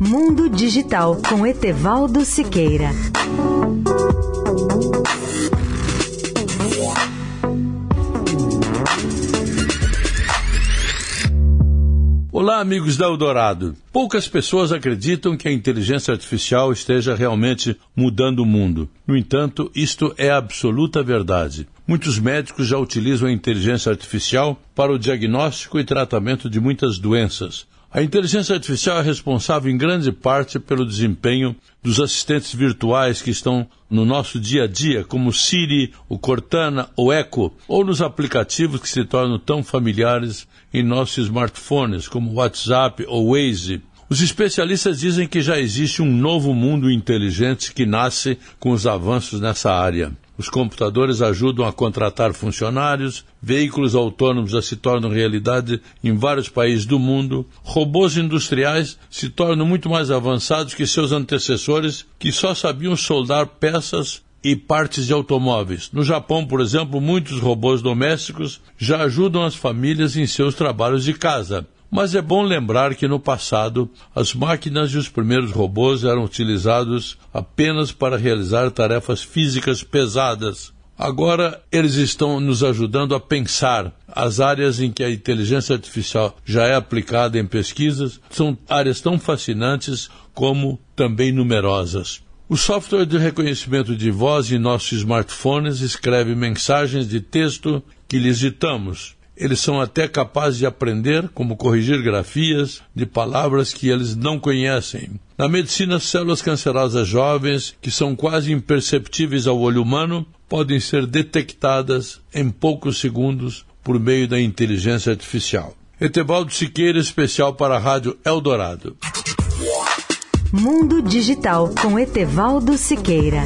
Mundo Digital com Etevaldo Siqueira. Olá, amigos da Eldorado. Poucas pessoas acreditam que a inteligência artificial esteja realmente mudando o mundo. No entanto, isto é absoluta verdade. Muitos médicos já utilizam a inteligência artificial para o diagnóstico e tratamento de muitas doenças. A inteligência artificial é responsável em grande parte pelo desempenho dos assistentes virtuais que estão no nosso dia a dia, como Siri, o Cortana, o Echo, ou nos aplicativos que se tornam tão familiares em nossos smartphones, como WhatsApp ou Waze. Os especialistas dizem que já existe um novo mundo inteligente que nasce com os avanços nessa área. Os computadores ajudam a contratar funcionários, veículos autônomos já se tornam realidade em vários países do mundo, robôs industriais se tornam muito mais avançados que seus antecessores, que só sabiam soldar peças e partes de automóveis. No Japão, por exemplo, muitos robôs domésticos já ajudam as famílias em seus trabalhos de casa. Mas é bom lembrar que no passado as máquinas e os primeiros robôs eram utilizados apenas para realizar tarefas físicas pesadas. Agora eles estão nos ajudando a pensar. As áreas em que a inteligência artificial já é aplicada em pesquisas são áreas tão fascinantes como também numerosas. O software de reconhecimento de voz em nossos smartphones escreve mensagens de texto que lhes ditamos. Eles são até capazes de aprender como corrigir grafias de palavras que eles não conhecem. Na medicina, células cancerosas jovens, que são quase imperceptíveis ao olho humano, podem ser detectadas em poucos segundos por meio da inteligência artificial. Etevaldo Siqueira, especial para a Rádio Eldorado. Mundo Digital com Etevaldo Siqueira.